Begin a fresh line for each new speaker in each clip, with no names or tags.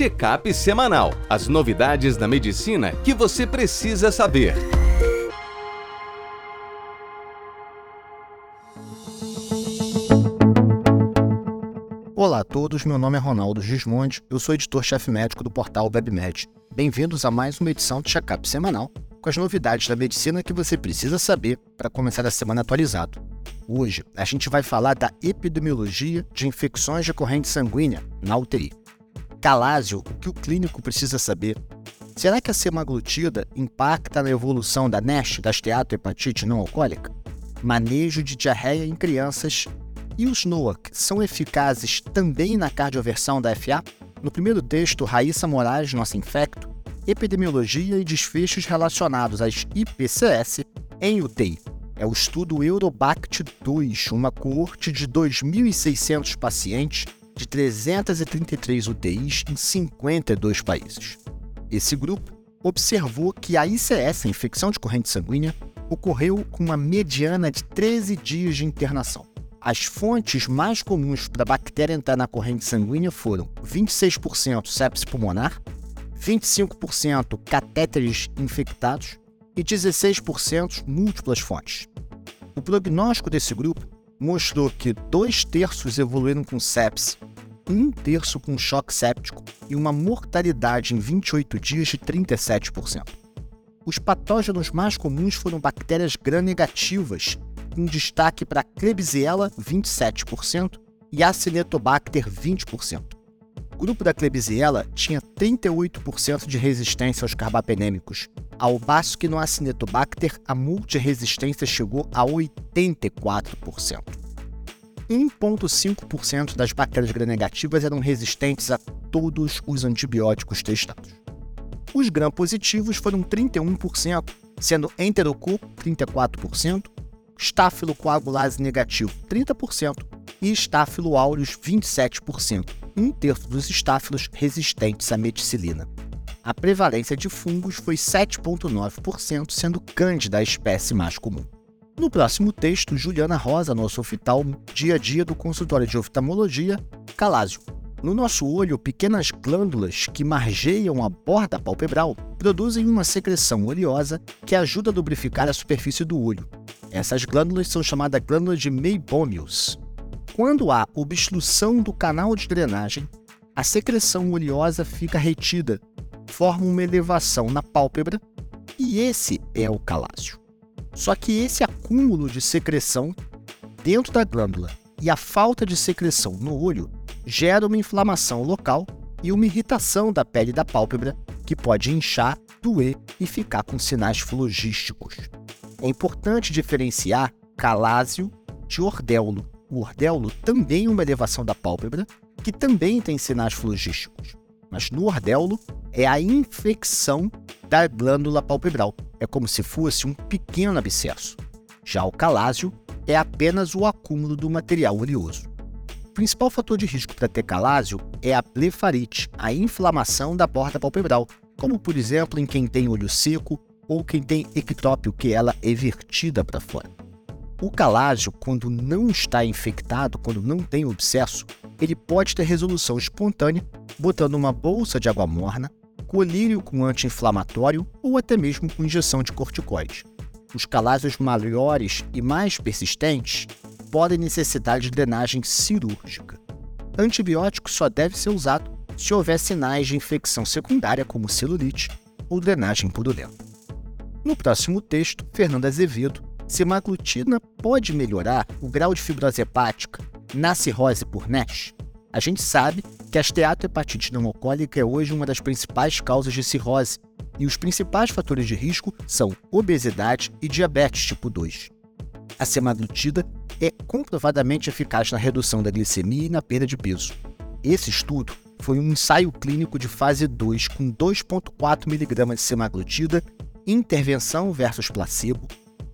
Check-up semanal. As novidades da medicina que você precisa saber.
Olá a todos, meu nome é Ronaldo Gismondi, eu sou editor-chefe médico do portal WebMed. Bem-vindos a mais uma edição do Check-up semanal com as novidades da medicina que você precisa saber para começar a semana atualizado. Hoje, a gente vai falar da epidemiologia de infecções de corrente sanguínea na UTI. Calásio, o que o clínico precisa saber? Será que a semaglutida impacta na evolução da NASH, da esteatohepatite não alcoólica? Manejo de diarreia em crianças e os NOAC são eficazes também na cardioversão da FA? No primeiro texto, Raíssa Moraes, nossa infecto, epidemiologia e desfechos relacionados às IPCS em UTI. É o estudo Eurobact 2, uma coorte de 2.600 pacientes de 333 UTIs em 52 países. Esse grupo observou que a ICS, a infecção de corrente sanguínea, ocorreu com uma mediana de 13 dias de internação. As fontes mais comuns para a bactéria entrar na corrente sanguínea foram 26% sepsis pulmonar, 25% catéteres infectados e 16% múltiplas fontes. O prognóstico desse grupo mostrou que dois terços evoluíram com sepsis, um terço com choque séptico e uma mortalidade em 28 dias de 37%. Os patógenos mais comuns foram bactérias gram-negativas, com destaque para Klebsiella 27% e Acinetobacter 20% grupo da Klebsiella tinha 38% de resistência aos carbapenêmicos, ao passo que no Acinetobacter a multiresistência chegou a 84%. 1,5% das bactérias gram-negativas eram resistentes a todos os antibióticos testados. Os gram-positivos foram 31%, sendo Enterococo 34%, Staphylocoagulase negativo 30% e Staphylo aureus 27%, um terço dos estáfilos resistentes à meticilina. A prevalência de fungos foi 7,9%, sendo Cândida a espécie mais comum. No próximo texto, Juliana Rosa, nosso oftalmo, dia a dia do consultório de oftalmologia, Calásio. No nosso olho, pequenas glândulas que margeiam a borda palpebral produzem uma secreção oleosa que ajuda a lubrificar a superfície do olho. Essas glândulas são chamadas glândulas de Meibomius. Quando há obstrução do canal de drenagem, a secreção oleosa fica retida, forma uma elevação na pálpebra e esse é o calácio. Só que esse acúmulo de secreção dentro da glândula e a falta de secreção no olho gera uma inflamação local e uma irritação da pele da pálpebra que pode inchar, doer e ficar com sinais flogísticos. É importante diferenciar calásio de ordéulo, o ordéulo também é uma elevação da pálpebra, que também tem sinais flogísticos. Mas no ordéulo é a infecção da glândula palpebral. É como se fosse um pequeno abscesso. Já o calásio é apenas o acúmulo do material oleoso. O principal fator de risco para ter calásio é a blefarite, a inflamação da borda palpebral, como por exemplo em quem tem olho seco ou quem tem ectópio, que ela é vertida para fora. O calágio, quando não está infectado, quando não tem o abscesso, ele pode ter resolução espontânea, botando uma bolsa de água morna, colírio com anti-inflamatório ou até mesmo com injeção de corticoide. Os calásios maiores e mais persistentes podem necessitar de drenagem cirúrgica. Antibiótico só deve ser usado se houver sinais de infecção secundária como celulite ou drenagem purulenta. No próximo texto, Fernando Azevedo semaglutida pode melhorar o grau de fibrose hepática na cirrose por NASH? A gente sabe que a esteatohepatite não alcoólica é hoje uma das principais causas de cirrose e os principais fatores de risco são obesidade e diabetes tipo 2. A semaglutida é comprovadamente eficaz na redução da glicemia e na perda de peso. Esse estudo foi um ensaio clínico de fase 2 com 2,4 mg de semaglutida, intervenção versus placebo,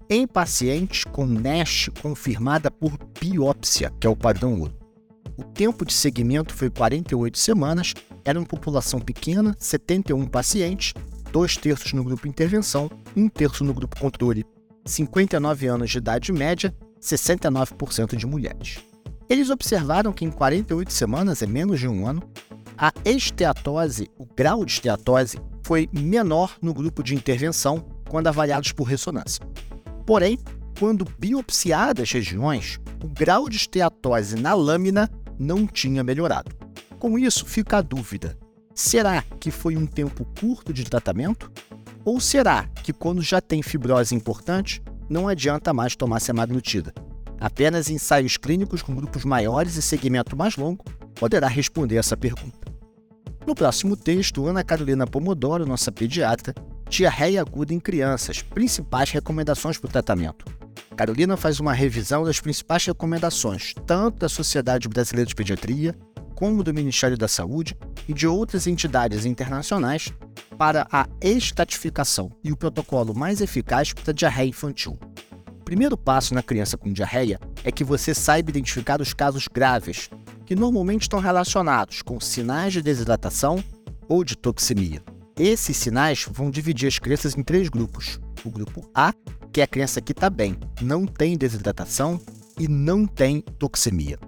em pacientes com NASH confirmada por biópsia, que é o padrão ouro. O tempo de seguimento foi 48 semanas, era uma população pequena, 71 pacientes, dois terços no grupo intervenção, um terço no grupo controle, 59 anos de idade média, 69% de mulheres. Eles observaram que em 48 semanas, é menos de um ano, A esteatose, o grau de esteatose, foi menor no grupo de intervenção quando avaliados por ressonância. Porém, quando biopsiadas regiões, o grau de esteatose na lâmina não tinha melhorado. Com isso, fica a dúvida: será que foi um tempo curto de tratamento? Ou será que, quando já tem fibrose importante, não adianta mais tomar semaglutida? Apenas ensaios clínicos com grupos maiores e segmento mais longo poderá responder essa pergunta. No próximo texto, Ana Carolina Pomodoro, nossa pediatra, diarreia aguda em crianças, principais recomendações para o tratamento. Carolina faz uma revisão das principais recomendações, tanto da Sociedade Brasileira de Pediatria, como do Ministério da Saúde e de outras entidades internacionais para a estatificação e o protocolo mais eficaz para a diarreia infantil. O primeiro passo na criança com diarreia é que você saiba identificar os casos graves, que normalmente estão relacionados com sinais de desidratação ou de toxemia. Esses sinais vão dividir as crianças em três grupos. O grupo A, que é a criança que está bem, não tem desidratação e não tem toxemia.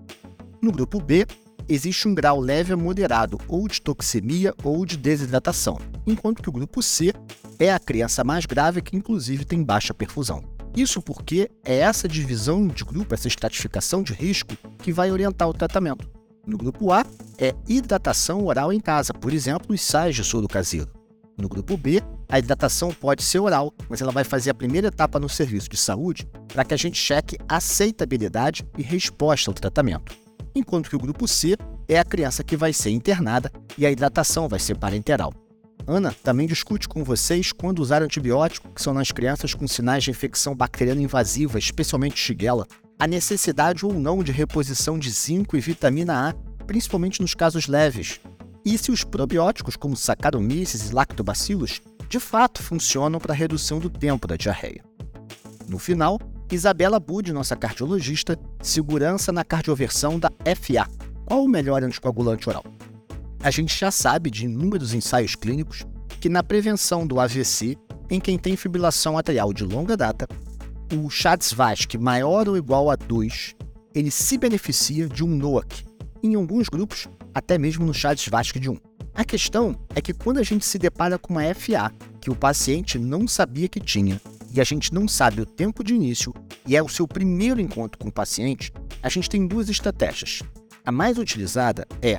No grupo B, existe um grau leve a moderado ou de toxemia ou de desidratação, enquanto que o grupo C é a criança mais grave que inclusive tem baixa perfusão. Isso porque é essa divisão de grupo, essa estratificação de risco, que vai orientar o tratamento. No grupo A, é hidratação oral em casa, por exemplo, os sais de soro caseiro. No grupo B, a hidratação pode ser oral, mas ela vai fazer a primeira etapa no serviço de saúde para que a gente cheque aceitabilidade e resposta ao tratamento enquanto que o grupo C é a criança que vai ser internada e a hidratação vai ser parenteral. Ana também discute com vocês quando usar antibiótico, que são nas crianças com sinais de infecção bacteriana invasiva, especialmente Shigella, a necessidade ou não de reposição de zinco e vitamina A, principalmente nos casos leves, e se os probióticos, como Saccharomyces e Lactobacillus, de fato funcionam para a redução do tempo da diarreia. No final, Isabela Bud, nossa cardiologista, segurança na cardioversão da FA. Qual o melhor anticoagulante oral? A gente já sabe de inúmeros ensaios clínicos que na prevenção do AVC, em quem tem fibrilação atrial de longa data, o CHA-2-VASc maior ou igual a 2, ele se beneficia de um NOAC, em alguns grupos, até mesmo no CHA-2-VASc de 1. A questão é que quando a gente se depara com uma FA que o paciente não sabia que tinha e a gente não sabe o tempo de início e é o seu primeiro encontro com o paciente, a gente tem duas estratégias. A mais utilizada é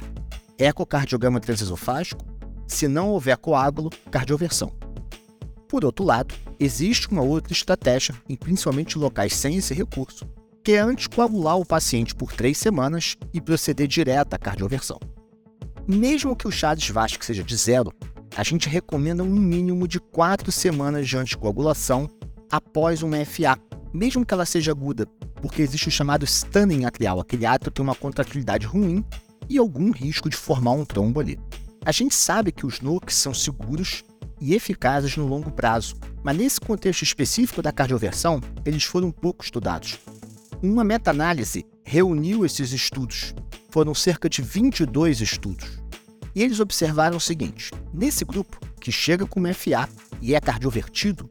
ecocardiograma transesofágico, se não houver coágulo, cardioversão. Por outro lado, existe uma outra estratégia, em principalmente locais sem esse recurso, que é anticoagular o paciente por três semanas e proceder direto à cardioversão. Mesmo que o chá de Vasco seja de zero, a gente recomenda um mínimo de quatro semanas de anticoagulação após uma FA, mesmo que ela seja aguda, porque existe o chamado stunning atrial, aquele ato tem uma contratilidade ruim e algum risco de formar um trombo ali. A gente sabe que os NOCs são seguros e eficazes no longo prazo, mas nesse contexto específico da cardioversão, eles foram pouco estudados. Uma meta-análise reuniu esses estudos. Foram cerca de 22 estudos. E eles observaram o seguinte: nesse grupo, que chega com FA e é cardiovertido,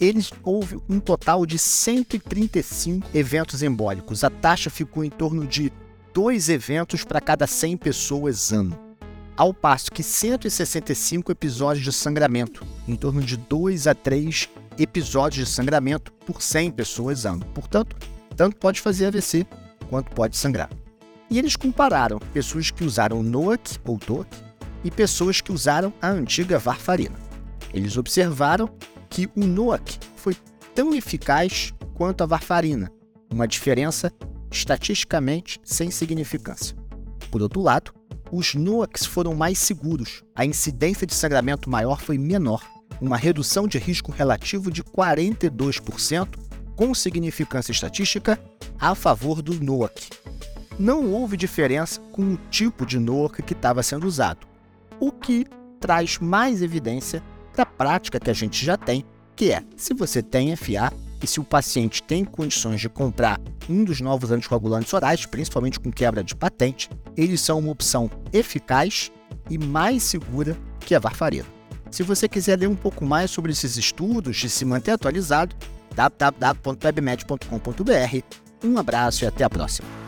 eles houve um total de 135 eventos embólicos. A taxa ficou em torno de dois eventos para cada 100 pessoas ano. Ao passo que 165 episódios de sangramento, em torno de 2 a 3 episódios de sangramento por 100 pessoas ano. Portanto, tanto pode fazer AVC quanto pode sangrar. E eles compararam pessoas que usaram NOAC ou TOAC e pessoas que usaram a antiga varfarina. Eles observaram que o NOAC foi tão eficaz quanto a varfarina, uma diferença estatisticamente sem significância. Por outro lado, os NOACs foram mais seguros, a incidência de sangramento maior foi menor, uma redução de risco relativo de 42%, com significância estatística a favor do NOAC. Não houve diferença com o tipo de NOAC que estava sendo usado, o que traz mais evidência da prática que a gente já tem, que é, se você tem FA e se o paciente tem condições de comprar um dos novos anticoagulantes orais, principalmente com quebra de patente, eles são uma opção eficaz e mais segura que a varfarina. Se você quiser ler um pouco mais sobre esses estudos e se manter atualizado, www.webmed.com.br. Um abraço e até a próxima.